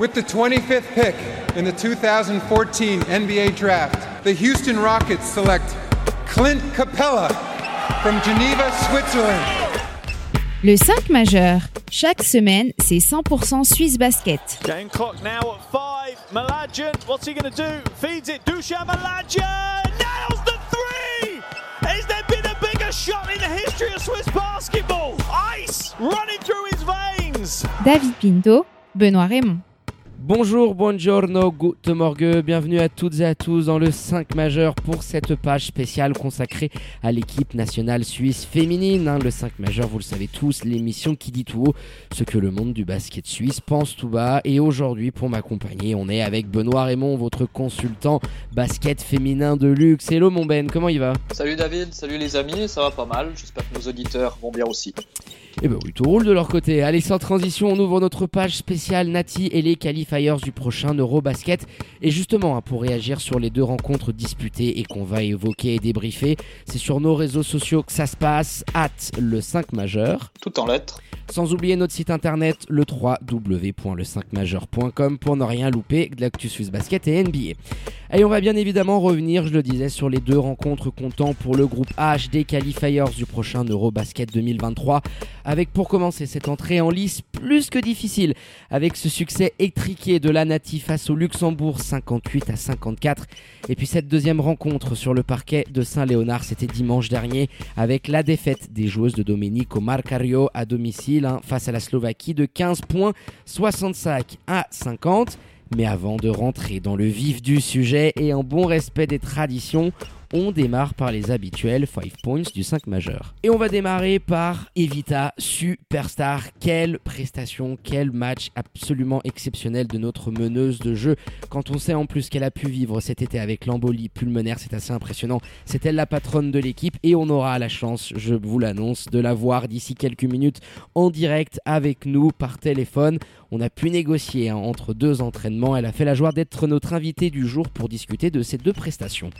With the 25th pick in the 2014 NBA Draft, the Houston Rockets select Clint Capella from Geneva, Switzerland. Le 5 majeur. Chaque semaine, c'est 100% Suisse Basket. Game clock now at 5. Malajan, what's he going to do? Feeds it. Dushan Malajan nails the three. Has there been a bigger shot in the history of Swiss basketball? Ice running through his veins. David Pinto, Benoît Raymond. Bonjour, buongiorno, good morgue, bienvenue à toutes et à tous dans le 5 majeur pour cette page spéciale consacrée à l'équipe nationale suisse féminine. hein. Le 5 majeur, vous le savez tous, l'émission qui dit tout haut ce que le monde du basket suisse pense tout bas. Et aujourd'hui, pour m'accompagner, on est avec Benoît Raymond, votre consultant basket féminin de luxe. Hello mon Ben, comment il va? Salut David, salut les amis, ça va pas mal, j'espère que nos auditeurs vont bien aussi. Eh ben oui, tout roule de leur côté. Allez, sans transition, on ouvre notre page spéciale Nati et les qualifiers du prochain Eurobasket. Et justement, hein, pour réagir sur les deux rencontres disputées et qu'on va évoquer et débriefer, c'est sur nos réseaux sociaux que ça se passe, at le 5 majeur. Tout en lettres. Sans oublier notre site internet, le www.le5majeur.com pour ne rien louper de l'actu Suisse Basket et NBA. Et on va bien évidemment revenir, je le disais, sur les deux rencontres comptant pour le groupe H des qualifiers du prochain Eurobasket 2023. Avec pour commencer cette entrée en lice plus que difficile, avec ce succès étriqué de la Nati face au Luxembourg 58 à 54. Et puis cette deuxième rencontre sur le parquet de Saint-Léonard, c'était dimanche dernier, avec la défaite des joueuses de Domenico Marcario à domicile hein, face à la Slovaquie de 15 points, 65 à 50. Mais avant de rentrer dans le vif du sujet et en bon respect des traditions, on démarre par les habituels 5 points du 5 majeur. Et on va démarrer par Evita, superstar. Quelle prestation, quel match absolument exceptionnel de notre meneuse de jeu. Quand on sait en plus qu'elle a pu vivre cet été avec l'embolie pulmonaire, c'est assez impressionnant. C'est elle la patronne de l'équipe et on aura la chance, je vous l'annonce, de la voir d'ici quelques minutes en direct avec nous par téléphone. On a pu négocier hein, entre deux entraînements. Elle a fait la joie d'être notre invitée du jour pour discuter de ces deux prestations.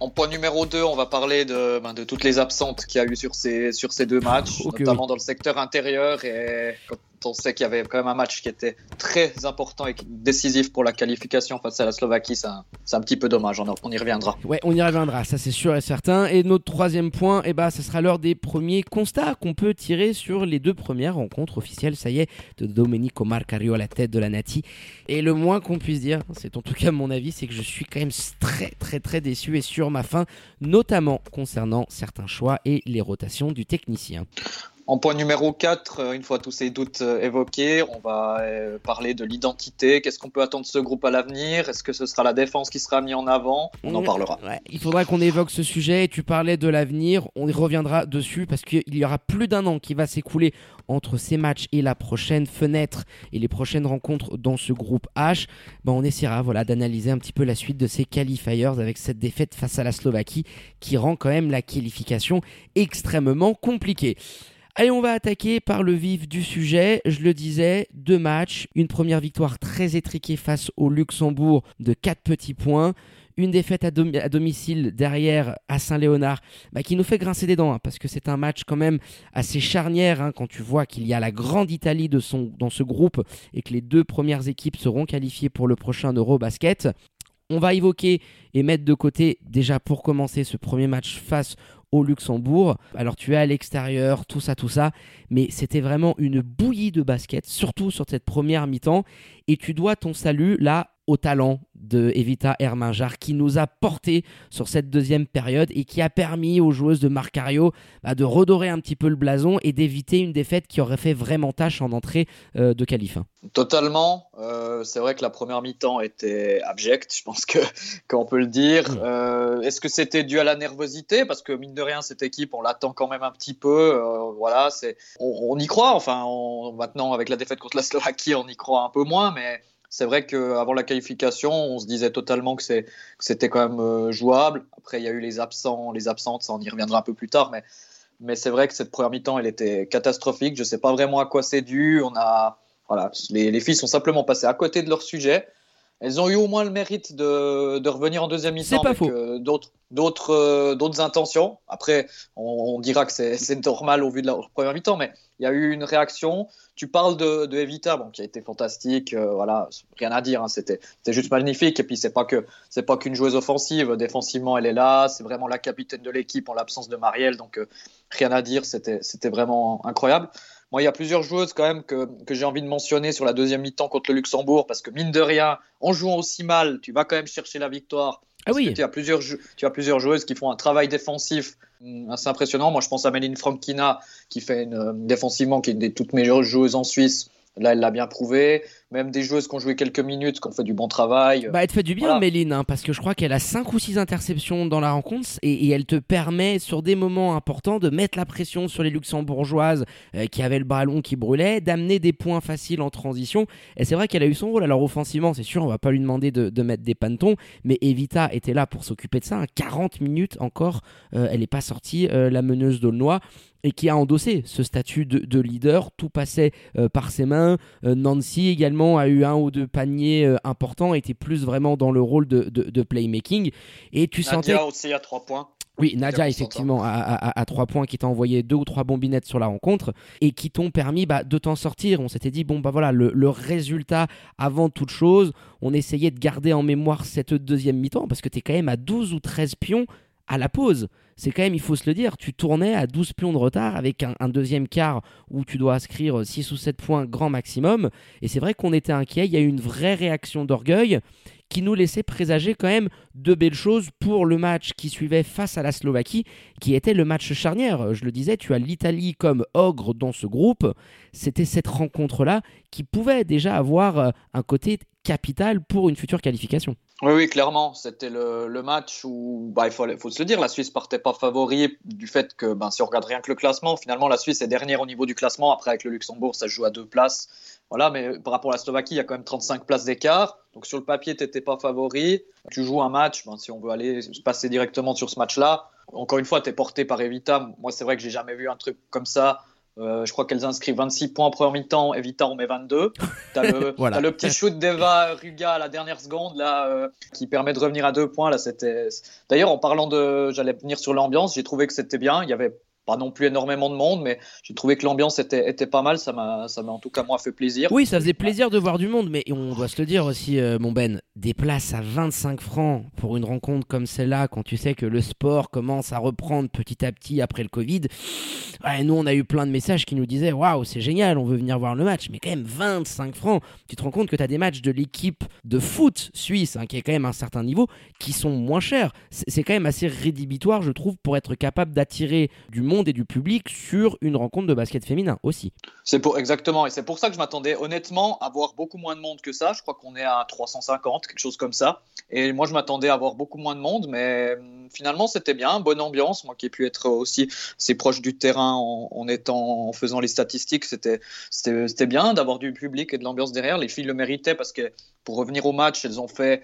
En point numéro 2, on va parler de, ben, de toutes les absentes qu'il y a eu sur ces, sur ces deux matchs, notamment dans le secteur intérieur. Et on sait qu'il y avait quand même un match qui était très important et décisif pour la qualification face à la Slovaquie, c'est un, petit peu dommage. On y reviendra. Ouais, on y reviendra, ça c'est sûr et certain. Et notre troisième point, eh ben, ce sera l'heure des premiers constats qu'on peut tirer sur les deux premières rencontres officielles, ça y est, de Domenico Marcario à la tête de la Nati. Et le moins qu'on puisse dire, c'est en tout cas mon avis, c'est que je suis quand même très très très déçu et sur ma fin, notamment concernant certains choix et les rotations du technicien. En point numéro 4, euh, une fois tous ces doutes euh, évoqués, on va euh, parler de l'identité. Qu'est-ce qu'on peut attendre de ce groupe à l'avenir? Est-ce que ce sera la défense qui sera mise en avant? On en Ouais, parlera. ouais, il faudra qu'on évoque ce sujet. Et tu parlais de l'avenir, on y reviendra dessus parce qu'il y aura plus d'un an qui va s'écouler entre ces matchs et la prochaine fenêtre et les prochaines rencontres dans ce groupe H. Ben, on essaiera voilà, d'analyser un petit peu la suite de ces qualifiers avec cette défaite face à la Slovaquie qui rend quand même la qualification extrêmement compliquée. Allez, on va attaquer par le vif du sujet. Je le disais, deux matchs, une première victoire très étriquée face au Luxembourg de 4 petits points, une défaite à, dom- à domicile derrière à Saint-Léonard bah, qui nous fait grincer des dents hein, parce que c'est un match quand même assez charnière hein, quand tu vois qu'il y a la grande Italie dans ce groupe et que les deux premières équipes seront qualifiées pour le prochain Eurobasket. On va évoquer et mettre de côté déjà pour commencer ce premier match face au Luxembourg. Alors tu es à l'extérieur, tout ça, tout ça, mais c'était vraiment une bouillie de basket, surtout sur cette première mi-temps, et tu dois ton salut là au talent de Evita Herminjar qui nous a porté sur cette deuxième période et qui a permis aux joueuses de Marcario bah, de redorer un petit peu le blason et d'éviter une défaite qui aurait fait vraiment tâche en entrée euh, de qualif. hein. Totalement. Euh, c'est vrai que la première mi-temps était abjecte, je pense que qu'on peut le dire. Mm. Euh, Est-ce que c'était dû à la nervosité? Parce que mine de rien, cette équipe, on l'attend quand même un petit peu. Voilà, c'est on, on y croit. Enfin, on- maintenant avec la défaite contre la Slovaquie, on y croit un peu moins, mais c'est vrai qu'avant la qualification, on se disait totalement que c'était quand même euh, jouable. Après, il y a eu les absents, les absentes, ça on y reviendra un peu plus tard, mais c'est vrai que cette première mi-temps, elle était catastrophique. Je sais pas vraiment à quoi c'est dû. On a voilà, les filles sont simplement passées à côté de leur sujet. Elles ont eu au moins le mérite de, de revenir en deuxième mi-temps avec euh, d'autres d'autres euh, d'autres intentions. Après, on, on dira que c'est normal au vu de leur première mi-temps, mais il y a eu une réaction. Tu parles de, de Evita, bon, qui a été fantastique, euh, voilà, rien à dire, hein, c'était c'était juste magnifique. Et puis c'est pas que c'est pas qu'une joueuse offensive, défensivement elle est là, c'est vraiment la capitaine de l'équipe en l'absence de Marielle, donc rien à dire, c'était c'était vraiment incroyable. Moi, il y a plusieurs joueuses quand même que, que j'ai envie de mentionner sur la deuxième mi-temps contre le Luxembourg, parce que mine de rien, en jouant aussi mal, tu vas quand même chercher la victoire. Ah oui. tu as, plusieurs, jou- tu as plusieurs joueuses qui font un travail défensif hum, assez impressionnant. Moi, je pense à Méline Frankina, qui fait une, euh, défensivement, qui est une des toutes meilleures joueuses en Suisse. Là, elle l'a bien prouvé. Même des joueuses qui ont joué quelques minutes, qui ont fait du bon travail. Bah, elle te fait du bien, Voilà. Méline, hein, parce que je crois qu'elle a 5 ou 6 interceptions dans la rencontre et, et elle te permet, sur des moments importants, de mettre la pression sur les luxembourgeoises euh, qui avaient le ballon qui brûlait, d'amener des points faciles en transition. Et c'est vrai qu'elle a eu son rôle. Alors, offensivement, c'est sûr, on va pas lui demander de, de mettre des pantons, mais Evita était là pour s'occuper de ça. hein. 40 minutes encore, euh, elle n'est pas sortie, euh, la meneuse d'Aulnois. Et qui a endossé ce statut de, de leader, tout passait euh, par ses mains. Euh, Nancy également a eu un ou deux paniers euh, importants, était plus vraiment dans le rôle de, de- de playmaking. Et tu sentais. Nadia aussi à trois points. Oui, Nadia, effectivement, à, trois points, qui t'a envoyé deux ou trois bombinettes sur la rencontre et qui t'ont permis bah, de t'en sortir. On s'était dit, bon, bah voilà, le, le résultat avant toute chose, on essayait de garder en mémoire cette deuxième mi-temps parce que t'es quand même à 12 ou 13 pions à la pause. C'est quand même, il faut se le dire, tu tournais à 12 pions de retard avec un, deuxième quart où tu dois inscrire 6 ou 7 points grand maximum. Et c'est vrai qu'on était inquiet, il y a eu une vraie réaction d'orgueil qui nous laissait présager quand même de belles choses pour le match qui suivait face à la Slovaquie, qui était le match charnière. Je le disais, tu as l'Italie comme ogre dans ce groupe. C'était cette rencontre-là qui pouvait déjà avoir euh, un côté capital pour une future qualification. Oui, oui, clairement. C'était le, match où, bah, il faut, se le dire, la Suisse partait pas favori du fait que, ben, si on regarde rien que le classement, finalement, la Suisse est dernière au niveau du classement. Après, avec le Luxembourg, ça se joue à deux places. Voilà, mais par rapport à la Slovaquie, il y a quand même 35 places d'écart. Donc, sur le papier, tu n'étais pas favori. Tu joues un match, ben, si on veut aller passer directement sur ce match-là. Encore une fois, tu es porté par Evita. Moi, c'est vrai que j'ai jamais vu un truc comme ça. Euh, je crois qu'elles inscrivent 26 points en première mi-temps. Evita en met 22. Tu as, Voilà. le petit shoot d'Eva Ruga à la dernière seconde là, euh, qui permet de revenir à deux points. Là, c'était... D'ailleurs, en parlant de. J'allais venir sur l'ambiance, j'ai trouvé que c'était bien. Il y avait pas non plus énormément de monde, mais j'ai trouvé que l'ambiance était, était pas mal. Ça m'a, ça m'a en tout cas, moi, fait plaisir. Oui, ça faisait plaisir de voir du monde, mais on doit se le dire aussi, euh, mon Ben, des places à 25 francs pour une rencontre comme celle-là, quand tu sais que le sport commence à reprendre petit à petit après le Covid. Ouais, nous, on a eu plein de messages qui nous disaient Waouh, c'est génial, on veut venir voir le match, mais quand même 25 francs. Tu te rends compte que tu as des matchs de l'équipe de foot suisse, hein, qui est quand même un certain niveau, qui sont moins chers. C'est quand même assez rédhibitoire, je trouve, pour être capable d'attirer du monde et du public sur une rencontre de basket féminin aussi. C'est pour exactement, et c'est pour ça que je m'attendais honnêtement à voir beaucoup moins de monde que ça. Je crois qu'on est à 350, quelque chose comme ça. Et moi, je m'attendais à voir beaucoup moins de monde, mais hum, finalement, c'était bien, bonne ambiance. Moi, qui ai pu être aussi assez proche du terrain en, étant, en faisant les statistiques, c'était, c'était bien d'avoir du public et de l'ambiance derrière. Les filles le méritaient parce que pour revenir au match, elles ont fait,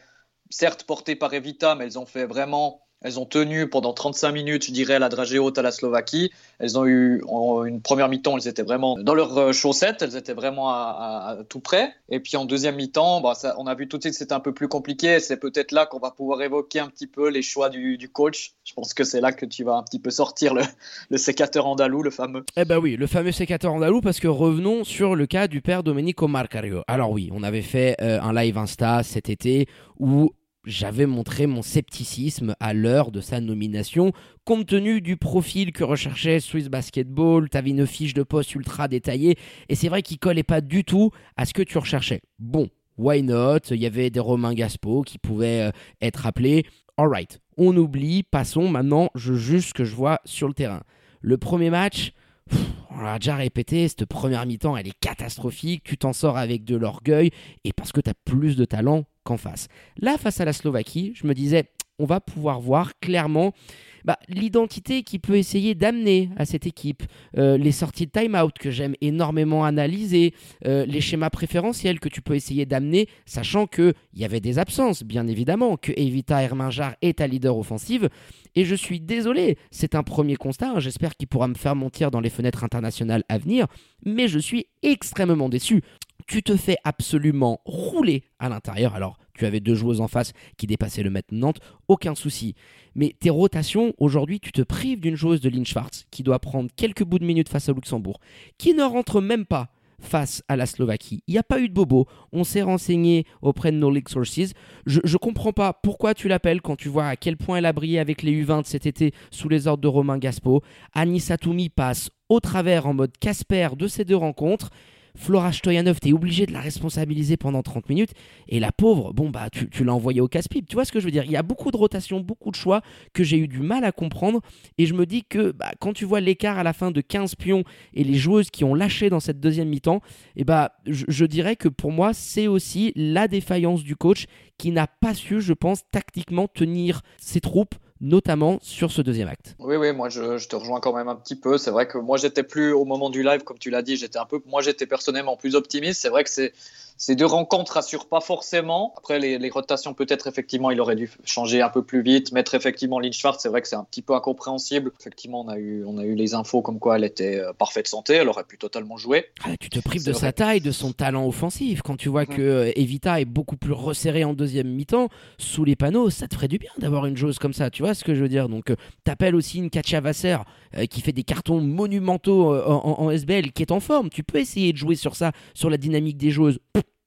certes portées par Evita, mais elles ont fait vraiment. Elles ont tenu pendant 35 minutes, je dirais, la dragée haute à la Slovaquie. Elles ont eu en une première mi-temps, elles étaient vraiment dans leurs euh, chaussettes, elles étaient vraiment à, tout près. Et puis en deuxième mi-temps, bah, on a vu tout de suite que c'était un peu plus compliqué. C'est peut-être là qu'on va pouvoir évoquer un petit peu les choix du, coach. Je pense que c'est là que tu vas un petit peu sortir le, le sécateur andalou, le fameux. Eh ben oui, le fameux sécateur andalou, parce que revenons sur le cas du père Domenico Marcario. Alors oui, on avait fait euh, un live Insta cet été où j'avais montré mon scepticisme à l'heure de sa nomination, compte tenu du profil que recherchait Swiss Basketball, t'avais une fiche de poste ultra détaillée, et c'est vrai qu'il collait pas du tout à ce que tu recherchais. Bon, why not? Il y avait des Romain Gaspo qui pouvaient euh, être appelés. Alright, on oublie, passons, maintenant je juge ce que je vois sur le terrain. Le premier match, on l'a déjà répété, cette première mi-temps, elle est catastrophique. Tu t'en sors avec de l'orgueil et parce que tu as plus de talent qu'en face. Là, face à la Slovaquie, je me disais, on va pouvoir voir clairement bah, l'identité qui peut essayer d'amener à cette équipe, euh, les sorties de time-out que j'aime énormément analyser, euh, les schémas préférentiels que tu peux essayer d'amener, sachant qu'il y avait des absences, bien évidemment, que Evita Herminjar est ta leader offensive. Et je suis désolé, c'est un premier constat, hein, j'espère qu'il pourra me faire mentir dans les fenêtres internationales à venir, mais je suis extrêmement déçu. Tu te fais absolument rouler à l'intérieur, alors tu avais deux joueuses en face qui dépassaient le mètre Nantes, aucun souci. Mais tes rotations, aujourd'hui, tu te prives d'une joueuse de Lynn Schwartz qui doit prendre quelques bouts de minutes face au Luxembourg, qui ne rentre même pas face à la Slovaquie. Il n'y a pas eu de bobo. On s'est renseigné auprès de nos League Sources. Je ne comprends pas pourquoi tu l'appelles quand tu vois à quel point elle a brillé avec les U20 cet été sous les ordres de Romain Gaspo. Anissa Toumi passe au travers en mode Casper de ces deux rencontres. Flora Stoyanov, t'es obligé de la responsabiliser pendant 30 minutes. Et la pauvre, bon, bah, tu, l'as envoyée au casse-pipe. Tu vois ce que je veux dire? Il y a beaucoup de rotations, beaucoup de choix que j'ai eu du mal à comprendre. Et je me dis que bah, quand tu vois l'écart à la fin de 15 pions et les joueuses qui ont lâché dans cette deuxième mi-temps, et eh bah, je, je dirais que pour moi, c'est aussi la défaillance du coach qui n'a pas su, je pense, tactiquement tenir ses troupes notamment sur ce deuxième acte. Oui, oui, moi je, te rejoins quand même un petit peu. C'est vrai que moi j'étais plus au moment du live, comme tu l'as dit, j'étais un peu, moi j'étais personnellement plus optimiste. C'est vrai que c'est ces deux rencontres rassurent pas forcément. Après, les, rotations, peut-être, effectivement, il aurait dû changer un peu plus vite, mettre effectivement Lynch Schwartz. C'est vrai que c'est un petit peu incompréhensible. Effectivement, on a eu, on a eu les infos comme quoi elle était euh, parfaite santé, elle aurait pu totalement jouer. Ah, tu te prives de sa taille, de son talent offensif. Quand tu vois mhm. que euh, Evita est beaucoup plus resserrée en deuxième mi-temps, sous les panneaux, ça te ferait du bien d'avoir une joueuse comme ça. Tu vois ce que je veux dire? Donc, euh, t'appelles aussi une Katia Vasser qui fait des cartons monumentaux en, en SBL, qui est en forme. Tu peux essayer de jouer sur ça, sur la dynamique des joueuses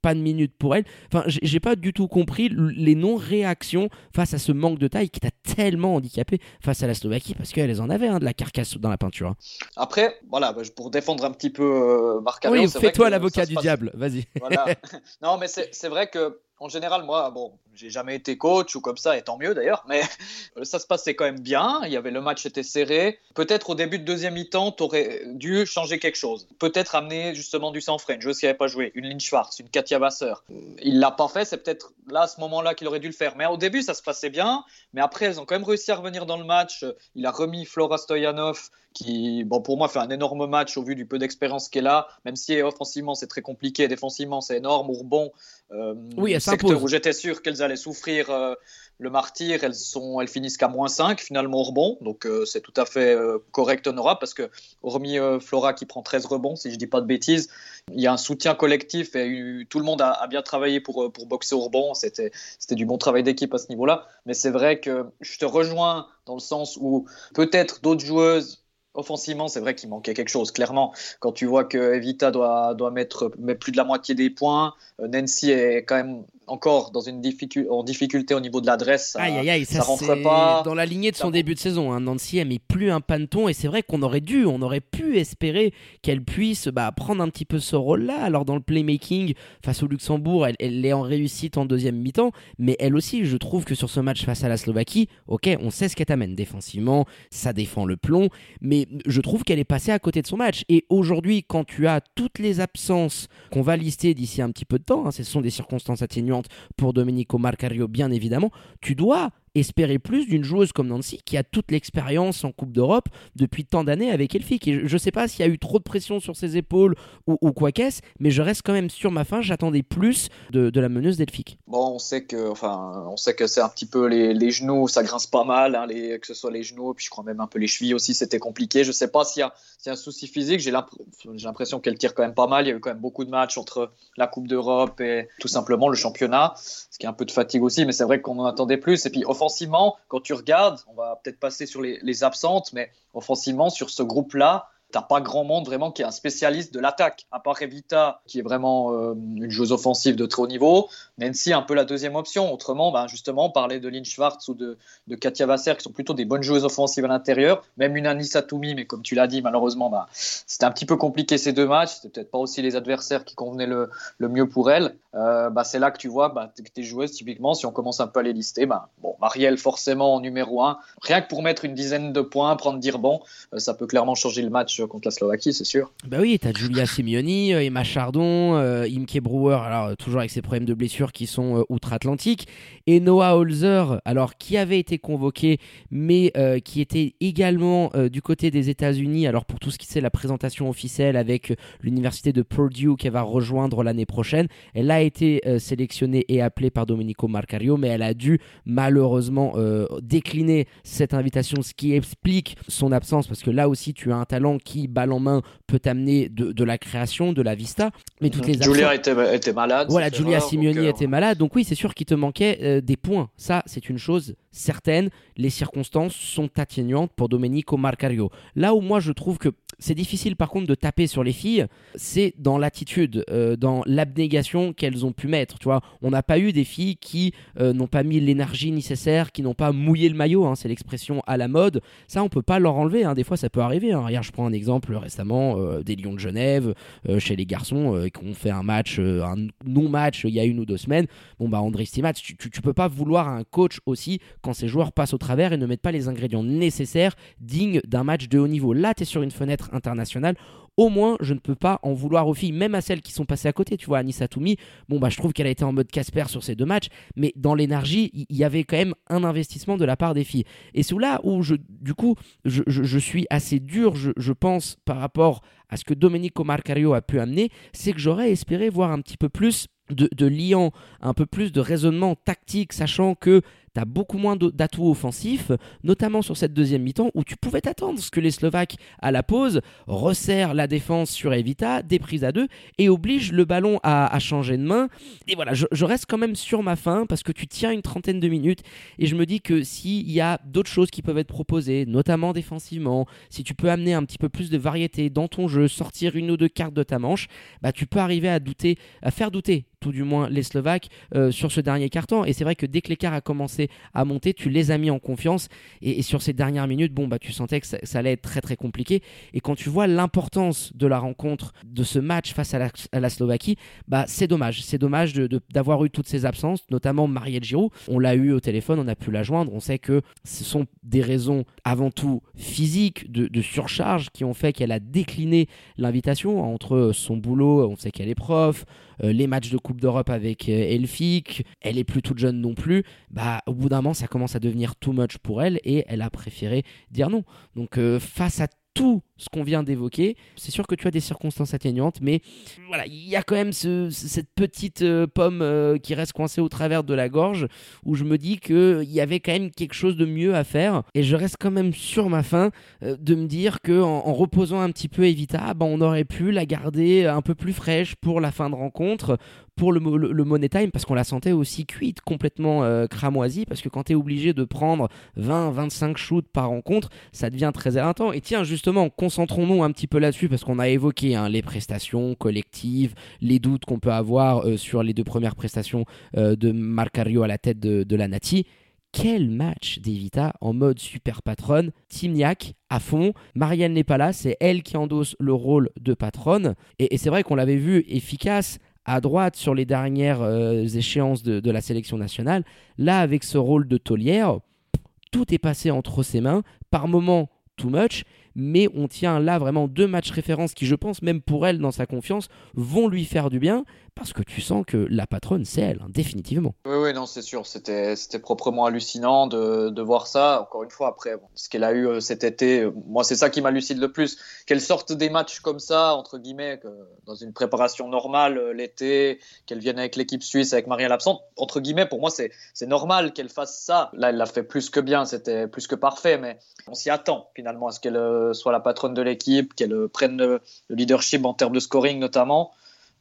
pas de minutes pour elle. Enfin, j'ai pas du tout compris les non-réactions face à ce manque de taille qui t'a tellement handicapé face à la Slovaquie parce qu'elles en avaient hein, de la carcasse dans la peinture. Hein. Après, voilà, bah, pour défendre un petit peu euh, Marc Oui, fais-toi l'avocat du diable, vas-y. Voilà. non, mais c'est vrai que en général, moi, bon, j'ai jamais été coach ou comme ça, et tant mieux d'ailleurs, mais ça se passait quand même bien. Il y avait le match était serré. Peut-être au début de deuxième mi-temps, tu aurais dû changer quelque chose. Peut-être amener justement du sang frais, une joueuse n'avait pas joué, une Lynn Schwartz, une Katia Vasseur. Il l'a pas fait, c'est peut-être là, à ce moment-là, qu'il aurait dû le faire. Mais au début, ça se passait bien, mais après, elles ont quand même réussi à revenir dans le match. Il a remis Flora Stoyanov, qui, bon, pour moi, fait un énorme match au vu du peu d'expérience qu'elle a, même si offensivement, c'est très compliqué, défensivement, c'est énorme. Ourbon, euh, oui, elle secteur où j'étais sûr qu'elles allaient souffrir euh, le martyr, elles, sont, elles finissent qu'à moins 5 finalement au rebond. Donc euh, c'est tout à fait euh, correct, honorable, parce que hormis Flora qui prend 13 rebonds, si je dis pas de bêtises, il y a un soutien collectif et tout le monde a, bien travaillé pour, pour boxer au rebond. C'était du bon travail d'équipe à ce niveau-là. Mais c'est vrai que je te rejoins dans le sens où peut-être d'autres joueuses offensivement, c'est vrai qu'il manquait quelque chose. Clairement, quand tu vois que Evita doit, mettre, mettre plus de la moitié des points, Nancy est quand même encore dans une difficulté, en difficulté au niveau de l'adresse. Ça, aïe, aïe, ça, rentre pas. Dans la lignée de son début de saison, hein. Nancy elle met plus un panton et c'est vrai qu'on aurait dû, on aurait pu espérer qu'elle puisse bah, prendre un petit peu ce rôle-là. Alors dans le playmaking face au Luxembourg, elle, elle est en réussite en deuxième mi-temps, mais elle aussi, je trouve que sur ce match face à la Slovaquie, ok, on sait ce qu'elle t'amène défensivement, ça défend le plomb, mais je trouve qu'elle est passée à côté de son match. Et aujourd'hui, quand tu as toutes les absences qu'on va lister d'ici un petit peu de temps, hein, ce sont des circonstances atténuantes pour Domenico Marcario, bien évidemment, tu dois espérer plus d'une joueuse comme Nancy qui a toute l'expérience en Coupe d'Europe depuis tant d'années avec Elfic. Je ne sais pas s'il y a eu trop de pression sur ses épaules ou, quoi qu'est-ce, mais je reste quand même sur ma fin. J'attendais plus de, la meneuse d'Elfic. Bon, on sait que, enfin, que c'est un petit peu les, genoux, ça grince pas mal, hein, les, que ce soit les genoux, puis je crois même un peu les chevilles aussi, c'était compliqué. Je sais pas s'il y, a un souci physique. J'ai l'impression qu'elle tire quand même pas mal. Il y a eu quand même beaucoup de matchs entre la Coupe d'Europe et tout simplement le championnat, ce qui est un peu de fatigue aussi, mais c'est vrai qu'on en attendait plus. Et puis offensivement, quand tu regardes, on va peut-être passer sur les absentes, mais offensivement, sur ce groupe-là, t'as pas grand monde vraiment qui est un spécialiste de l'attaque, à part Evita, qui est vraiment euh, une joueuse offensive de très haut niveau. Nancy, un peu la deuxième option. Autrement, ben, justement, parler de Lynn Schwartz ou de, Katia Vasser, qui sont plutôt des bonnes joueuses offensives à l'intérieur. Même une Anissa Toumi, mais comme tu l'as dit, malheureusement, ben, c'était un petit peu compliqué ces deux matchs. C'était peut-être pas aussi les adversaires qui convenaient le, mieux pour elle. Ben, c'est là que tu vois ben, tes joueuses, typiquement, si on commence un peu à les lister, bon, Marielle, forcément, en numéro 1. Rien que pour mettre une dizaine de points, prendre dire bon, euh, ça peut clairement changer le match contre la Slovaquie, c'est sûr. Bah oui, t'as Julia Simeoni, euh, Emma Chardon, euh, Imke Brewer, alors euh, toujours avec ses problèmes de blessure qui sont outre-Atlantique, et Noah Holzer, alors qui avait été convoqué, mais qui était également du côté des États-Unis, alors pour tout ce qui c'est la présentation officielle avec l'université de Purdue qui va rejoindre l'année prochaine. Elle a été sélectionnée et appelée par Domenico Marcario, mais elle a dû malheureusement décliner cette invitation, ce qui explique son absence, parce que là aussi tu as un talent qui, balle en main, peut amener de, la création, de la vista. Mais toutes les Julia était, était, malade. Voilà, Julia Simeoni euh, était malade. Donc oui, c'est sûr qu'il te manquait euh, des points. Ça, c'est une chose certaine. Les circonstances sont atténuantes pour Domenico Marcario. Là où moi, je trouve que c'est difficile par contre de taper sur les filles, c'est dans l'attitude, euh, dans l'abnégation qu'elles ont pu mettre. Tu vois, on n'a pas eu des filles qui n'ont pas mis l'énergie nécessaire, qui n'ont pas mouillé le maillot. Hein, c'est l'expression à la mode. Ça, on peut pas leur enlever. Hein. Des fois, ça peut arriver. Hein. Regarde, je prends un exemple récemment des Lions de Genève chez les garçons qui ont fait un match, un non-match il y a une ou deux semaines, bon bah André Stimat, tu, tu, peux pas vouloir un coach aussi quand ces joueurs passent au travers et ne mettent pas les ingrédients nécessaires dignes d'un match de haut niveau. Là, tu es sur une fenêtre internationale au moins je ne peux pas en vouloir aux filles, même à celles qui sont passées à côté. Tu vois, Anissa Toumi, bon bah je trouve qu'elle a été en mode Casper sur ces deux matchs, mais dans l'énergie, il y, avait quand même un investissement de la part des filles. Et c'est là où je, du coup, je, suis assez dur, je, pense, par rapport à ce que Domenico Marcario a pu amener, c'est que j'aurais espéré voir un petit peu plus de, de liant, un peu plus de raisonnement tactique, sachant que tu beaucoup moins d'atouts offensifs, notamment sur cette deuxième mi-temps où tu pouvais t'attendre ce que les Slovaques, à la pause, resserrent la défense sur Evita, des prises à deux et obligent le ballon à, changer de main. Et voilà, je, reste quand même sur ma fin parce que tu tiens une trentaine de minutes et je me dis que s'il y a d'autres choses qui peuvent être proposées, notamment défensivement, si tu peux amener un petit peu plus de variété dans ton jeu, sortir une ou deux cartes de ta manche, bah tu peux arriver à douter, à faire douter tout du moins les Slovaques euh, sur ce dernier carton. Et c'est vrai que dès que l'écart a commencé à monter, tu les as mis en confiance. Et, sur ces dernières minutes, bon, bah, tu sentais que ça, allait être très très compliqué. Et quand tu vois l'importance de la rencontre, de ce match face à la, Slovaquie, bah, c'est dommage. C'est dommage d'avoir eu toutes ces absences, notamment Marielle Giroud. On l'a eu au téléphone, on a pu la joindre. On sait que ce sont des raisons avant tout physiques, de, de surcharge, qui ont fait qu'elle a décliné l'invitation entre son boulot, on sait qu'elle est prof, les matchs de Coupe d'Europe avec euh, Elfic, elle est plus toute jeune non plus, bah au bout d'un moment ça commence à devenir too much pour elle et elle a préféré dire non. Donc euh, face à tout ce qu'on vient d'évoquer. C'est sûr que tu as des circonstances atténuantes, mais voilà, il y a quand même cette petite euh, pomme euh, qui reste coincée au travers de la gorge, où je me dis qu'il y avait quand même quelque chose de mieux à faire, et je reste quand même sur ma faim euh, de me dire que en, reposant un petit peu Evita, bah, on aurait pu la garder un peu plus fraîche pour la fin de rencontre, pour le, le, Money Time parce qu'on la sentait aussi cuite, complètement cramoisie, parce que quand tu es obligé de prendre 20-25 shoots par rencontre, ça devient très éreintant. Et tiens, justement, concentrons-nous un petit peu là-dessus parce qu'on a évoqué hein, les prestations collectives, les doutes qu'on peut avoir euh, sur les deux premières prestations euh, de Marcario à la tête de, la Nati. Quel match d'Evita en mode super patronne, Timniak à fond. Marianne n'est pas là, c'est elle qui endosse le rôle de patronne. Et, c'est vrai qu'on l'avait vu efficace à droite sur les dernières euh, échéances de, de, la sélection nationale. Là, avec ce rôle de taulière, tout est passé entre ses mains. Par moments, too much mais on tient là vraiment deux matchs références qui, je pense, même pour elle, dans sa confiance, vont lui faire du bien parce que tu sens que la patronne, c'est elle, hein, définitivement. Oui, oui, non, c'est sûr. C'était, proprement hallucinant de, de, voir ça. Encore une fois, après, ce qu'elle a eu euh, cet été, euh, moi, c'est ça qui m'hallucine le plus. Qu'elle sorte des matchs comme ça, entre guillemets, dans une préparation normale euh, l'été, qu'elle vienne avec l'équipe suisse, avec Marielle absente, entre guillemets, pour moi, c'est normal qu'elle fasse ça. Là, elle l'a fait plus que bien, c'était plus que parfait, mais on s'y attend finalement à ce qu'elle soit la patronne de l'équipe, qu'elle prenne le leadership en termes de scoring notamment.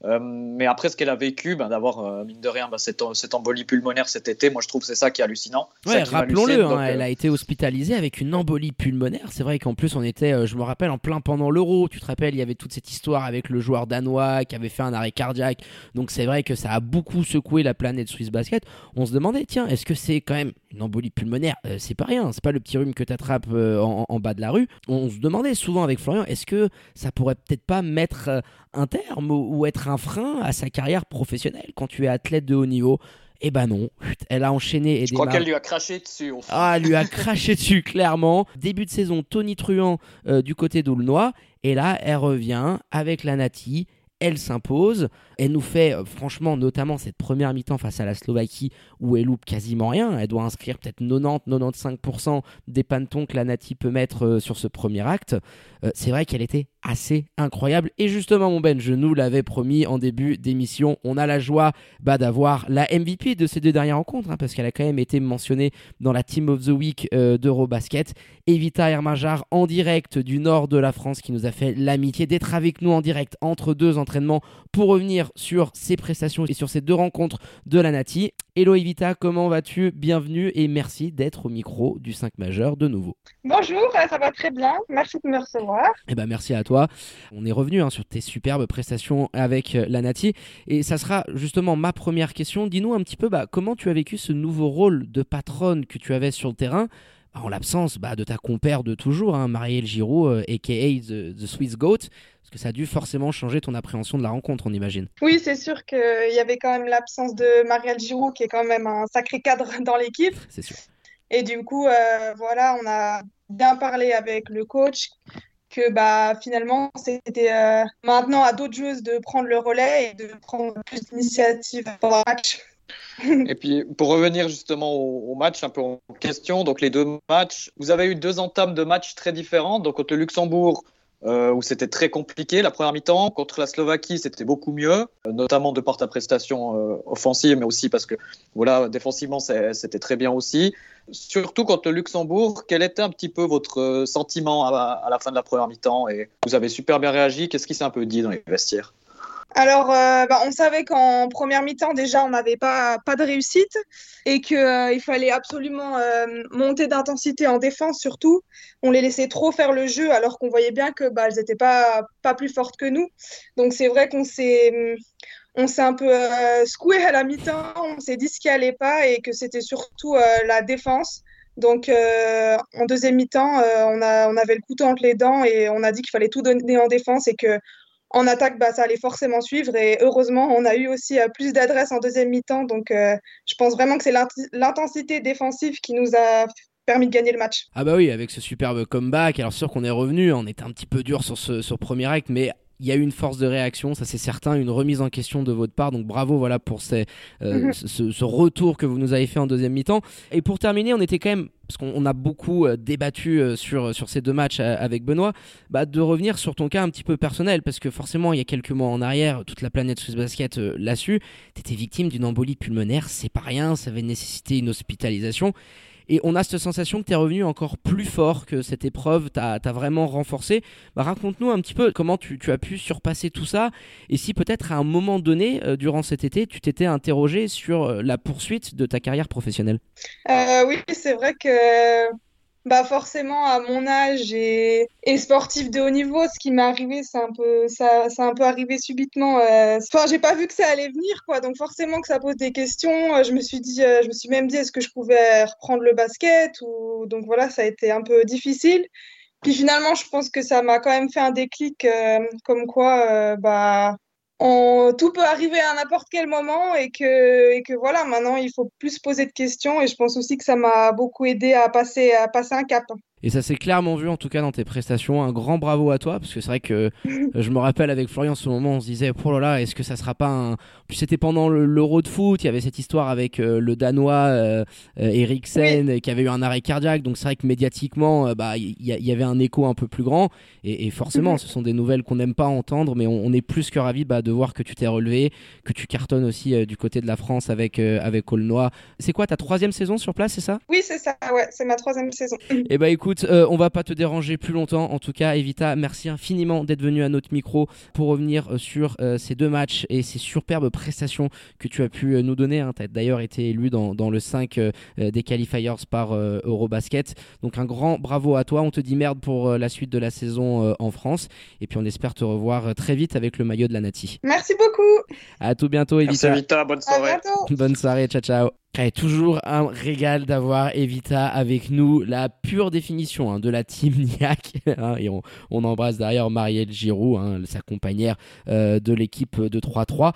Euh, mais après, ce qu'elle a vécu, ben, d'avoir, euh, mine de rien, ben, cette, cette, embolie pulmonaire cet été, moi je trouve que c'est ça qui est hallucinant. Ouais, rappelons-le, hein, elle euh, a été hospitalisée avec une embolie pulmonaire. C'est vrai qu'en plus, on était, je me rappelle, en plein pendant l'euro. Tu te rappelles, il y avait toute cette histoire avec le joueur danois qui avait fait un arrêt cardiaque. Donc c'est vrai que ça a beaucoup secoué la planète Swiss Basket. On se demandait, tiens, est-ce que c'est quand même une embolie pulmonaire? C'est pas rien, c'est pas le petit rhume que tu attrapes en, en, bas de la rue. On se demandait souvent avec Florian, est-ce que ça pourrait peut-être pas mettre un terme ou, être un frein à sa carrière professionnelle quand tu es athlète de haut niveau eh ben non, elle a enchaîné. Et Je crois qu'elle lui a craché dessus. Ah, elle lui a craché dessus, clairement. Début de saison, Tony Truant euh, du côté d'Aulnois. Et là, elle revient avec la Nati elle s'impose. Elle nous fait, euh, franchement, notamment cette première mi-temps face à la Slovaquie où elle loupe quasiment rien. Elle doit inscrire peut-être 90-95% des pantons que la Nati peut mettre euh, sur ce premier acte. C'est vrai qu'elle était assez incroyable. Et justement, mon Ben, je nous l'avais promis en début d'émission, on a la joie bah, d'avoir la MVP de ces deux dernières rencontres, hein, parce qu'elle a quand même été mentionnée dans la Team of the Week euh, d'Eurobasket. Evita Hermajar en direct du nord de la France qui nous a fait l'amitié d'être avec nous en direct entre deux entraînements pour revenir sur ses prestations et sur ces deux rencontres de la Nati. Hello Evita, comment vas-tu? Bienvenue et merci d'être au micro du 5 majeur de nouveau. Bonjour, euh, ça va très bien. Merci de me recevoir. Eh ben merci à toi. On est revenu hein, sur tes superbes prestations avec euh, la Nati et ça sera justement ma première question. Dis-nous un petit peu bah, comment tu as vécu ce nouveau rôle de patronne que tu avais sur le terrain? En l'absence bah, de ta compère de toujours, hein, Marielle Giroud, aka euh, the, the Swiss Goat. Parce que ça a dû forcément changer ton appréhension de la rencontre, on imagine. Oui, c'est sûr qu'il y avait quand même l'absence de Marielle Giroud, qui est quand même un sacré cadre dans l'équipe. C'est sûr. Et du coup, euh, voilà, on a bien parlé avec le coach que bah, finalement, c'était euh, maintenant à d'autres joueuses de prendre le relais et de prendre plus d'initiative pour le match. Et puis, pour revenir justement au, match un peu en question, donc les deux matchs, vous avez eu deux entames de matchs très différentes. Donc, contre le Luxembourg, euh, où c'était très compliqué la première mi-temps. Contre la Slovaquie, c'était beaucoup mieux, euh, notamment de par ta prestation euh, offensive, mais aussi parce que voilà, défensivement, c'était très bien aussi. Surtout contre le Luxembourg, quel était un petit peu votre sentiment à, à la fin de la première mi-temps? Et vous avez super bien réagi. Qu'est-ce qui s'est un peu dit dans les vestiaires? Alors, euh, bah, on savait qu'en première mi-temps, déjà, on n'avait pas, pas de réussite et qu'il euh, fallait absolument euh, monter d'intensité en défense, surtout. On les laissait trop faire le jeu alors qu'on voyait bien que bah, n'étaient pas, pas plus fortes que nous. Donc, c'est vrai qu'on s'est. On s'est un peu secoué à la mi-temps, on s'est dit ce qui allait pas et que c'était surtout la défense. Donc, en deuxième mi-temps, on, a, on avait le couteau entre les dents et on a dit qu'il fallait tout donner en défense et que en attaque, bah, ça allait forcément suivre. Et heureusement, on a eu aussi euh, plus d'adresses en deuxième mi-temps. Donc, euh, je pense vraiment que c'est l'intensité défensive qui nous a permis de gagner le match. Ah bah oui, avec ce superbe comeback. Alors sûr qu'on est revenu, on était un petit peu dur sur ce sur premier acte, mais il y a eu une force de réaction, ça c'est certain, une remise en question de votre part. Donc bravo voilà pour ces, euh, mm-hmm. ce, ce, retour que vous nous avez fait en deuxième mi-temps. Et pour terminer, on était quand même parce qu'on a beaucoup euh, débattu euh, sur, sur ces deux matchs avec Benoît, bah, de revenir sur ton cas un petit peu personnel, parce que forcément, il y a quelques mois en arrière, toute la planète Swiss Basket l'a su, tu étais victime d'une embolie pulmonaire, c'est pas rien, ça avait nécessité une hospitalisation. Et on a cette sensation que tu es revenu encore plus fort, que cette épreuve t'a vraiment renforcé. Bah, Raconte-nous un petit peu comment tu, tu, as pu surpasser tout ça et si peut-être à un moment donné, euh, durant cet été, tu t'étais interrogé sur euh, la poursuite de ta carrière professionnelle? Euh, oui, c'est vrai que bah forcément à mon âge et, sportif de haut niveau, ce qui m'est arrivé, c'est un peu ça, c'est un peu arrivé subitement. Euh... Enfin, j'ai pas vu que ça allait venir, quoi. Donc forcément que ça pose des questions. Je me suis dit, euh, je me suis même dit, est-ce que je pouvais reprendre le basket ou donc voilà, ça a été un peu difficile. Puis finalement, je pense que ça m'a quand même fait un déclic, euh, comme quoi, euh, bah tout peut arriver à n'importe quel moment et que, et que voilà, maintenant il faut plus poser de questions et je pense aussi que ça m'a beaucoup aidé à passer, à passer un cap. Et ça s'est clairement vu en tout cas dans tes prestations. Un grand bravo à toi parce que c'est vrai que je me rappelle avec Florian ce moment on se disait oh là là est-ce que ça sera pas un. Puis c'était pendant l'Euro de foot, il y avait cette histoire avec euh, le Danois euh, euh Eriksen oui. qui avait eu un arrêt cardiaque. Donc c'est vrai que médiatiquement bah il y, y, avait un écho un peu plus grand et, et forcément mm -hmm. ce sont des nouvelles qu'on n'aime pas entendre mais on, on, est plus que ravis bah, de voir que tu t'es relevé, que tu cartonnes aussi euh, du côté de la France avec avec Aulnois. C'est quoi ta troisième saison sur place c'est ça? Oui c'est ça ouais c'est ma troisième saison. Et bah écoute euh, on va pas te déranger plus longtemps. En tout cas, Evita, merci infiniment d'être venu à notre micro pour revenir euh, sur euh, ces deux matchs et ces superbes prestations que tu as pu euh, nous donner. Hein. Tu as d'ailleurs été élu dans, dans le 5 euh, des qualifiers par Eurobasket. Donc un grand bravo à toi. On te dit merde pour la suite de la saison en France. Et puis on espère te revoir très vite avec le maillot de la Nati. Merci beaucoup. À tout bientôt, Evita. Merci, Evita. Bonne soirée. Bonne soirée. Ciao, ciao. Et toujours un régal d'avoir Evita avec nous, la pure définition hein, de la team Niac. Hein, et on, embrasse d'ailleurs Marielle Giroud, hein, sa compagnière euh, de l'équipe de 3-3.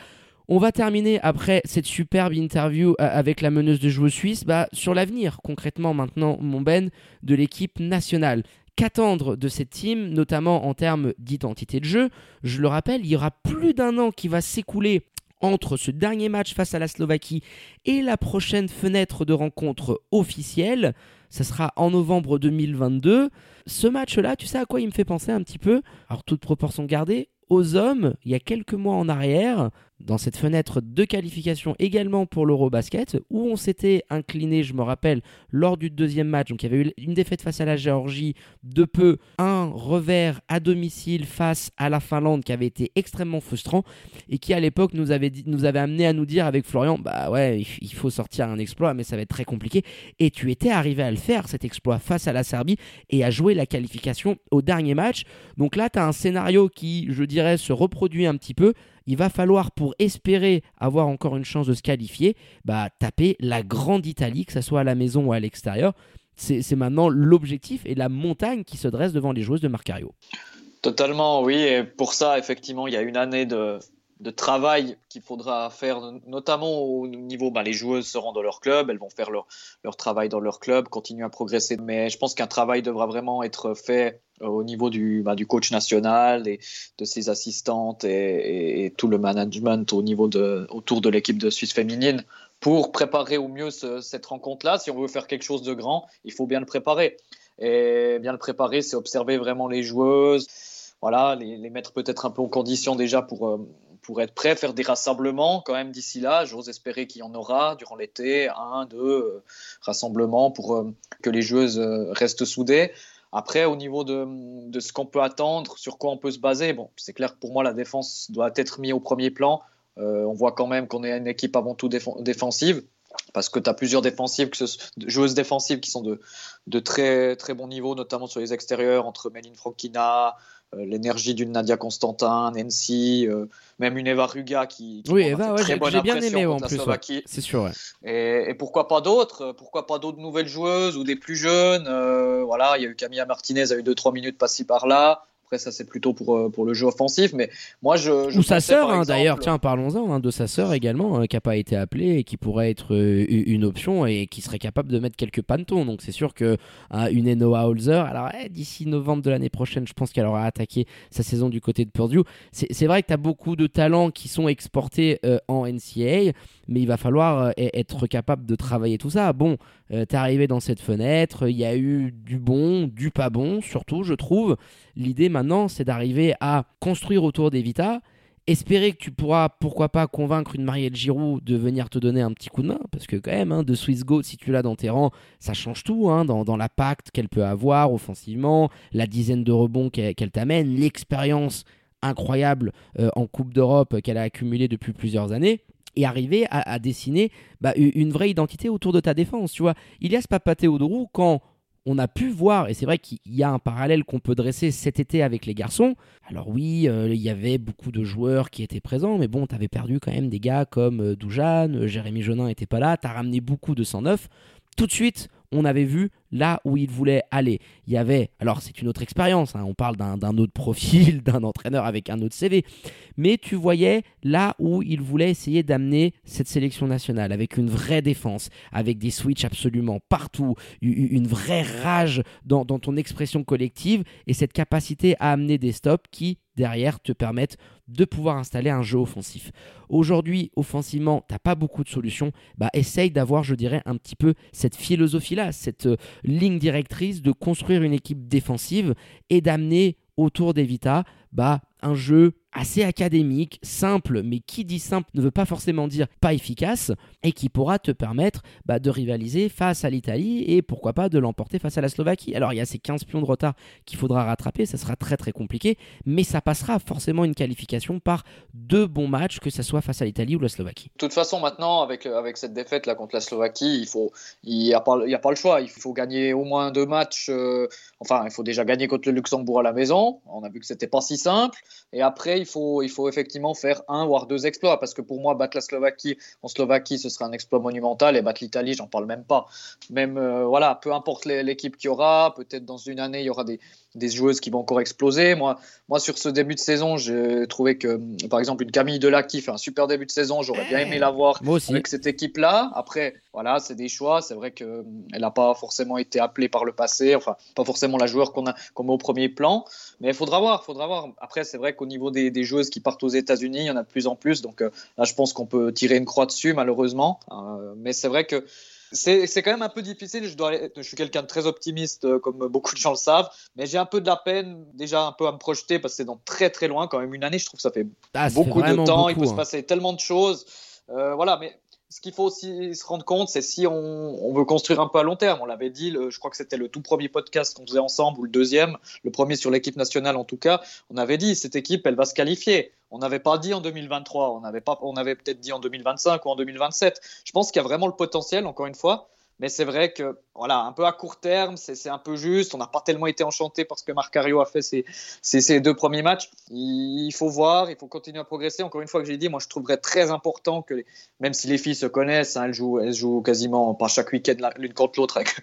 On va terminer après cette superbe interview avec la meneuse de joueurs suisse bah, sur l'avenir, concrètement maintenant, mon Ben, de l'équipe nationale. Qu'attendre de cette team, notamment en termes d'identité de jeu? Je le rappelle, il y aura plus d'un an qui va s'écouler entre ce dernier match face à la Slovaquie et la prochaine fenêtre de rencontre officielle. Ça sera en novembre 2022. Ce match-là, tu sais à quoi il me fait penser un petit peu? Alors, toute proportion gardée, aux hommes, il y a quelques mois en arrière, dans cette fenêtre de qualification également pour l'Eurobasket, où on s'était incliné, je me rappelle, lors du deuxième match. Donc il y avait eu une défaite face à la Géorgie, de peu, un revers à domicile face à la Finlande qui avait été extrêmement frustrant et qui à l'époque nous avait, amené à nous dire avec Florian, bah ouais, il faut sortir un exploit, mais ça va être très compliqué. Et tu étais arrivé à le faire, cet exploit face à la Serbie et à jouer la qualification au dernier match. Donc là, tu as un scénario qui, je dirais, se reproduit un petit peu il va falloir, pour espérer avoir encore une chance de se qualifier, bah, taper la grande Italie, que ce soit à la maison ou à l'extérieur. C'est maintenant l'objectif et la montagne qui se dresse devant les joueuses de Marcario. Totalement, oui. Et pour ça, effectivement, il y a une année de, de travail qu'il faudra faire, notamment au niveau, ben, les joueuses seront dans leur club, elles vont faire leur, leur travail dans leur club, continuer à progresser. Mais je pense qu'un travail devra vraiment être fait euh, au niveau du, ben, du coach national, et de ses assistantes et, tout le management au niveau de, autour de l'équipe de Suisse féminine pour préparer au mieux cette rencontre-là. Si on veut faire quelque chose de grand, il faut bien le préparer. Et bien le préparer, c'est observer vraiment les joueuses, voilà, les, les mettre peut-être un peu en condition déjà pour, euh, pour être prêt, faire des rassemblements quand même d'ici là. J'ose espérer qu'il y en aura durant l'été, un, deux euh, rassemblements pour euh, que les joueuses euh, restent soudées. Après, au niveau de, ce qu'on peut attendre, sur quoi on peut se baser, bon, c'est clair que pour moi, la défense doit être mise au premier plan. on voit quand même qu'on est une équipe avant tout défensive parce que tu as plusieurs défensives, que ce, joueuses défensives qui sont de, de, très, très bon niveau, notamment sur les extérieurs, entre Méline Frankina, euh, l'énergie d'une Nadia Constantin, Nancy, euh, même une Eva Ruga qui, qui oui, Eva, ouais, j'ai bien aimé en plus. C'est sûr. Ouais. Et, et, pourquoi pas d'autres Pourquoi pas d'autres nouvelles joueuses ou des plus jeunes euh, Voilà, il y a eu Camilla Martinez, a eu 2-3 minutes par-ci par-là. Après, ça, c'est plutôt pour, euh, pour le jeu offensif. Mais moi, je. je Ou sa sœur, hein, d'ailleurs, tiens, parlons-en hein, de sa sœur également, hein, qui n'a pas été appelée et qui pourrait être euh, une option et qui serait capable de mettre quelques pantons. Donc, c'est sûr que une Enoa Holzer, alors eh, d'ici novembre de l'année prochaine, je pense qu'elle aura attaqué sa saison du côté de Purdue. C'est vrai que tu as beaucoup de talents qui sont exportés euh, en NCAA mais il va falloir euh, être capable de travailler tout ça. Bon, euh, t'es arrivé dans cette fenêtre, il y a eu du bon, du pas bon, surtout, je trouve. L'idée maintenant, c'est d'arriver à construire autour d'Evita espérer que tu pourras, pourquoi pas, convaincre une Marielle Giroud de venir te donner un petit coup de main, parce que quand même, hein, de Swiss Go, si tu l'as dans tes rangs, ça change tout, hein, dans, dans l'impact qu'elle peut avoir offensivement, la dizaine de rebonds qu'elle t'amène, l'expérience incroyable euh, en Coupe d'Europe qu'elle a accumulée depuis plusieurs années et arriver à, dessiner bah, une vraie identité autour de ta défense. Tu vois, Ilias Papateodorou, quand on a pu voir, et c'est vrai qu'il y a un parallèle qu'on peut dresser cet été avec les garçons. Alors oui, euh, il y avait beaucoup de joueurs qui étaient présents, mais bon, tu avais perdu quand même des gars comme euh, Doujane, euh, Jérémy Jonin n'était pas là, tu as ramené beaucoup de 109. Tout de suite, on avait vu là où il voulait aller. Il y avait, alors c'est une autre expérience, hein, on parle d'un autre profil, d'un entraîneur avec un autre CV, mais tu voyais là où il voulait essayer d'amener cette sélection nationale avec une vraie défense, avec des switches absolument partout, une vraie rage dans, ton expression collective et cette capacité à amener des stops qui derrière te permettent de pouvoir installer un jeu offensif. Aujourd'hui, offensivement, tu n'as pas beaucoup de solutions. Bah, essaye d'avoir, je dirais, un petit peu cette philosophie-là, cette euh, ligne directrice de construire une équipe défensive et d'amener autour d'Evita bah, un jeu assez académique, simple, mais qui dit simple ne veut pas forcément dire pas efficace, et qui pourra te permettre bah, de rivaliser face à l'Italie et pourquoi pas de l'emporter face à la Slovaquie. Alors il y a ces 15 pions de retard qu'il faudra rattraper, ça sera très très compliqué, mais ça passera forcément une qualification par deux bons matchs, que ce soit face à l'Italie ou la Slovaquie. De toute façon, maintenant, avec, euh, avec cette défaite là contre la Slovaquie, il faut, il n'y a, pas, a pas le choix, il faut gagner au moins deux matchs, euh, enfin il faut déjà gagner contre le Luxembourg à la maison, on a vu que c'était pas si simple, et après il faut, il faut effectivement faire un voire deux exploits. Parce que pour moi, battre la Slovaquie en Slovaquie, ce serait un exploit monumental. Et battre l'Italie, j'en parle même pas. Même, euh, voilà, peu importe l'équipe qu'il y aura, peut-être dans une année, il y aura des, des joueuses qui vont encore exploser. Moi, moi, sur ce début de saison, j'ai trouvé que, par exemple, une Camille Delacqui fait un super début de saison. J'aurais bien aimé la voir avec cette équipe-là. Après, voilà, c'est des choix. C'est vrai qu'elle n'a pas forcément été appelée par le passé. Enfin, pas forcément la joueur qu'on a qu'on met au premier plan. Mais il faudra voir, faudra voir. Après, c'est vrai qu'au niveau des, des, joueuses qui partent aux États-Unis, il y en a de plus en plus. Donc euh, là, je pense qu'on peut tirer une croix dessus, malheureusement. Euh, mais c'est vrai que c'est quand même un peu difficile. Je, dois, je suis quelqu'un de très optimiste, euh, comme beaucoup de gens le savent, mais j'ai un peu de la peine déjà un peu à me projeter parce que c'est dans très très loin. Quand même une année, je trouve que ça fait ah, beaucoup de temps. il peut se hein. passer tellement de choses. Euh, voilà, mais ce qu'il faut aussi se rendre compte, c'est si on, veut construire un peu à long terme. On l'avait dit, je crois que c'était le tout premier podcast qu'on faisait ensemble, ou le deuxième, le premier sur l'équipe nationale en tout cas. On avait dit, cette équipe, elle va se qualifier. On n'avait pas dit en 2023, on on avait peut-être dit en 2025 ou en 2027. Je pense qu'il y a vraiment le potentiel, encore une fois. Mais c'est vrai que, voilà, un peu à court terme, c'est un peu juste. On n'a pas tellement été enchanté parce que Marcario a fait ses, ses, deux premiers matchs. Il faut voir, il faut continuer à progresser. Encore une fois, que j'ai dit, moi, je trouverais très important que, même si les filles se connaissent, hein, elles, jouent, elles jouent quasiment par chaque week-end l'une contre l'autre avec,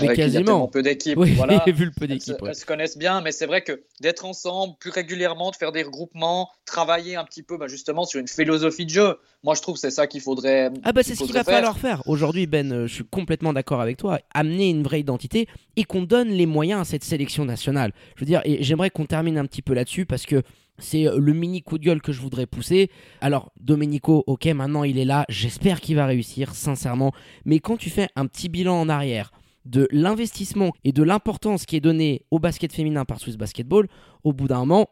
mais quasiment. peu d'équipes. Oui, voilà. vu le peu d'équipes. Elles, se connaissent bien, mais c'est vrai que d'être ensemble plus régulièrement, de faire des regroupements, travailler un petit peu bah, justement sur une philosophie de jeu. Moi, je trouve que c'est ça qu'il faudrait. Ah, bah, c'est ce qu'il va falloir faire. Aujourd'hui, Ben, euh, je suis complètement d'accord avec toi, amener une vraie identité et qu'on donne les moyens à cette sélection nationale. Je veux dire, et j'aimerais qu'on termine un petit peu là-dessus parce que c'est le mini coup de gueule que je voudrais pousser. Alors, Domenico, ok, maintenant il est là, j'espère qu'il va réussir, sincèrement. Mais quand tu fais un petit bilan en arrière de l'investissement et de l'importance qui est donnée au basket féminin par Swiss Basketball, au bout d'un moment,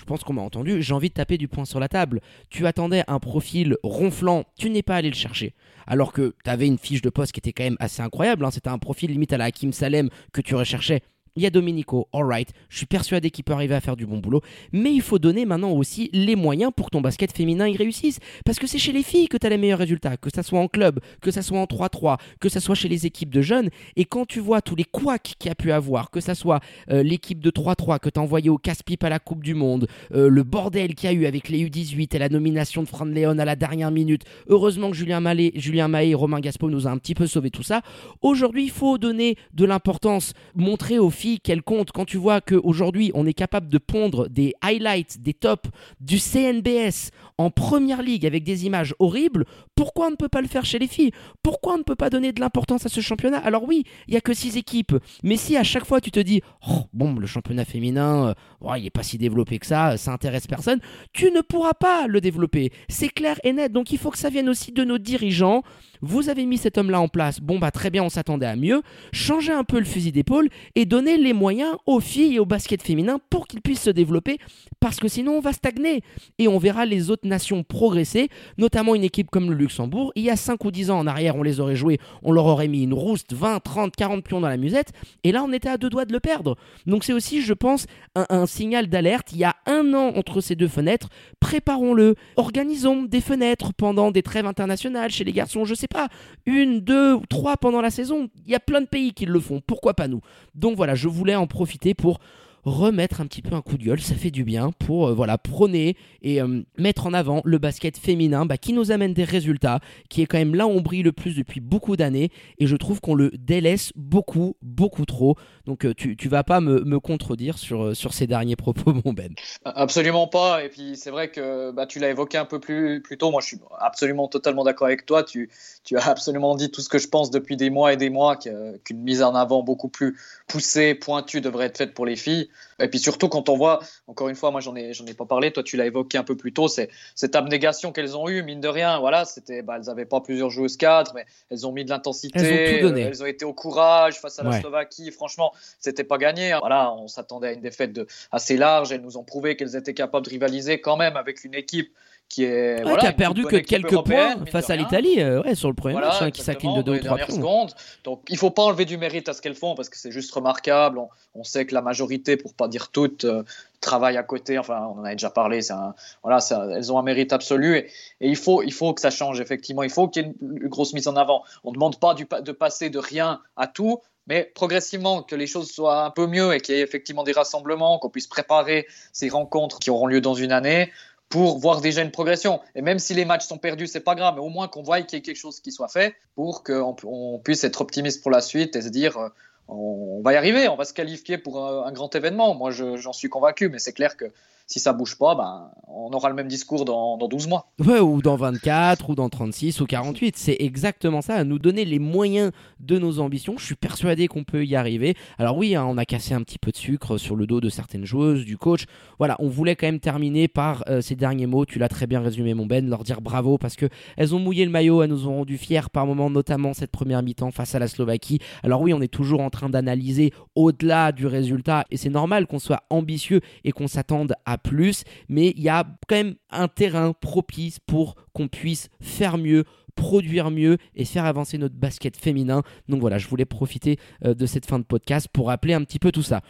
je pense qu'on m'a entendu, j'ai envie de taper du poing sur la table. Tu attendais un profil ronflant, tu n'es pas allé le chercher. Alors que tu avais une fiche de poste qui était quand même assez incroyable, hein. c'était un profil limite à la Hakim Salem que tu recherchais. Il y a Domenico, alright, je suis persuadé qu'il peut arriver à faire du bon boulot, mais il faut donner maintenant aussi les moyens pour que ton basket féminin y réussisse. Parce que c'est chez les filles que tu as les meilleurs résultats, que ça soit en club, que ça soit en 3-3, que ça soit chez les équipes de jeunes. Et quand tu vois tous les couacs qu'il y a pu avoir, que ça soit euh, l'équipe de 3-3 que tu as envoyé au casse-pipe à la Coupe du Monde, euh, le bordel qu'il y a eu avec les U18 et la nomination de Fran Léon à la dernière minute, heureusement que Julien, Mallet, Julien Mahé et Romain Gaspo nous a un petit peu sauvé tout ça. Aujourd'hui, il faut donner de l'importance, montrer aux qu'elle compte quand tu vois qu'aujourd'hui on est capable de pondre des highlights, des tops du CNBS en première ligue avec des images horribles, pourquoi on ne peut pas le faire chez les filles? Pourquoi on ne peut pas donner de l'importance à ce championnat? Alors oui, il y a que six équipes, mais si à chaque fois tu te dis oh, bon le championnat féminin, euh, il n'est pas si développé que ça, ça intéresse personne, tu ne pourras pas le développer. C'est clair et net. Donc il faut que ça vienne aussi de nos dirigeants. Vous avez mis cet homme-là en place, bon bah très bien, on s'attendait à mieux. Changez un peu le fusil d'épaule et donnez les moyens aux filles et au basket féminin pour qu'ils puissent se développer, parce que sinon on va stagner et on verra les autres nations progresser, notamment une équipe comme le Luxembourg. Il y a 5 ou 10 ans en arrière, on les aurait joués, on leur aurait mis une rouste, 20, 30, 40 pions dans la musette, et là on était à deux doigts de le perdre. Donc c'est aussi, je pense, un, un signal d'alerte. Il y a un an entre ces deux fenêtres, préparons-le, organisons des fenêtres pendant des trêves internationales chez les garçons, je sais pas, une, deux ou trois pendant la saison. Il y a plein de pays qui le font, pourquoi pas nous? Donc voilà, je voulais en profiter pour remettre un petit peu un coup de gueule, ça fait du bien pour euh, voilà prôner et euh, mettre en avant le basket féminin bah, qui nous amène des résultats, qui est quand même là où on brille le plus depuis beaucoup d'années et je trouve qu'on le délaisse beaucoup, beaucoup trop. Donc euh, tu, tu vas pas me, me contredire sur, sur ces derniers propos, mon Ben. Absolument pas. Et puis c'est vrai que bah, tu l'as évoqué un peu plus, plus tôt. Moi, je suis absolument totalement d'accord avec toi. Tu, tu as absolument dit tout ce que je pense depuis des mois et des mois qu'une mise en avant beaucoup plus poussée, pointue devrait être faite pour les filles. Et puis surtout quand on voit, encore une fois, moi j'en ai, j'en ai pas parlé, toi tu l'as évoqué un peu plus tôt, c'est cette abnégation qu'elles ont eue, mine de rien. Voilà, c'était, bah, elles n'avaient pas plusieurs joueuses cadres, mais elles ont mis de l'intensité, elles elles ont été au courage face à la Slovaquie. Franchement, c'était pas gagné. Hein. Voilà, on s'attendait à une défaite de, assez large. Elles nous ont prouvé qu'elles étaient capables de rivaliser quand même avec une équipe qui est qui a perdu que quelques points face à l'Italie euh, ouais, sur le premier match hein, qui s'incline de 2 ou 3 secondes. Donc il faut pas enlever du mérite à ce qu'elles font parce que c'est juste remarquable. On, sait que la majorité, pour pas dire toutes, euh, travaillent à côté. Enfin, on en a déjà parlé. Un, voilà, ça, elles ont un mérite absolu et, il faut il faut que ça change effectivement. Il faut qu'il y ait une, grosse mise en avant. On ne demande pas du, de passer de rien à tout, mais progressivement que les choses soient un peu mieux et qu'il y ait effectivement des rassemblements, qu'on puisse préparer ces rencontres qui auront lieu dans une année pour voir déjà une progression. Et même si les matchs sont perdus, c'est pas grave, mais au moins qu'on voit qu'il y ait quelque chose qui soit fait pour qu'on on puisse être optimiste pour la suite et se dire, euh, on, va y arriver, on va se qualifier pour un, grand événement. Moi, j'en suis convaincu, mais c'est clair que si ça bouge pas, ben, on aura le même discours dans, dans 12 mois. Ou dans 24, ou dans 36, ou 48. C'est exactement ça, à nous donner les moyens de nos ambitions. Je suis persuadé qu'on peut y arriver. Alors oui, hein, on a cassé un petit peu de sucre sur le dos de certaines joueuses, du coach. Voilà, on voulait quand même terminer par euh, ces derniers mots. Tu l'as très bien résumé, mon Ben, leur dire bravo parce que elles ont mouillé le maillot, elles nous ont rendu fiers par moments, notamment cette première mi-temps face à la Slovaquie. Alors oui, on est toujours en train d'analyser au-delà du résultat, et c'est normal qu'on soit ambitieux et qu'on s'attende à plus, mais il y a quand même un terrain propice pour qu'on puisse faire mieux, produire mieux et faire avancer notre basket féminin. Donc voilà, je voulais profiter euh, de cette fin de podcast pour rappeler un petit peu tout ça.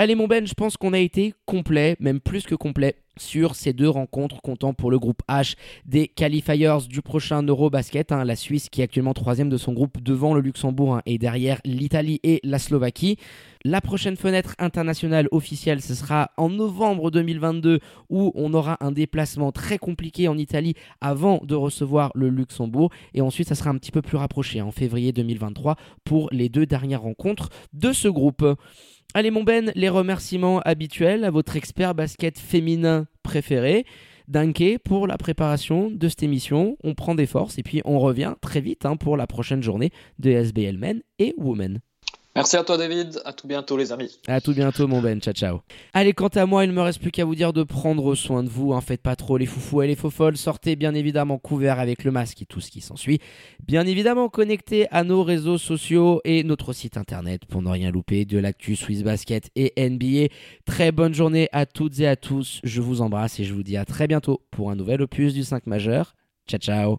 Allez mon Ben, je pense qu'on a été complet, même plus que complet sur ces deux rencontres comptant pour le groupe H des qualifiers du prochain Eurobasket. Hein, la Suisse qui est actuellement troisième de son groupe devant le Luxembourg hein, et derrière l'Italie et la Slovaquie. La prochaine fenêtre internationale officielle, ce sera en novembre 2022 où on aura un déplacement très compliqué en Italie avant de recevoir le Luxembourg. Et ensuite, ça sera un petit peu plus rapproché en février 2023 pour les deux dernières rencontres de ce groupe. Allez mon Ben, les remerciements habituels à votre expert basket féminin préféré. Danke pour la préparation de cette émission. On prend des forces et puis on revient très vite hein, pour la prochaine journée de SBL Men et Women. Merci à toi David, à tout bientôt les amis. À tout bientôt mon Ben, ciao ciao. Allez, quant à moi, il ne me reste plus qu'à vous dire de prendre soin de vous, hein. faites pas trop les foufous et les faux folles, sortez bien évidemment couvert avec le masque et tout ce qui s'ensuit. Bien évidemment connecté à nos réseaux sociaux et notre site internet pour ne rien louper de l'actu Swiss Basket et NBA. Très bonne journée à toutes et à tous, je vous embrasse et je vous dis à très bientôt pour un nouvel opus du 5 majeur. Ciao ciao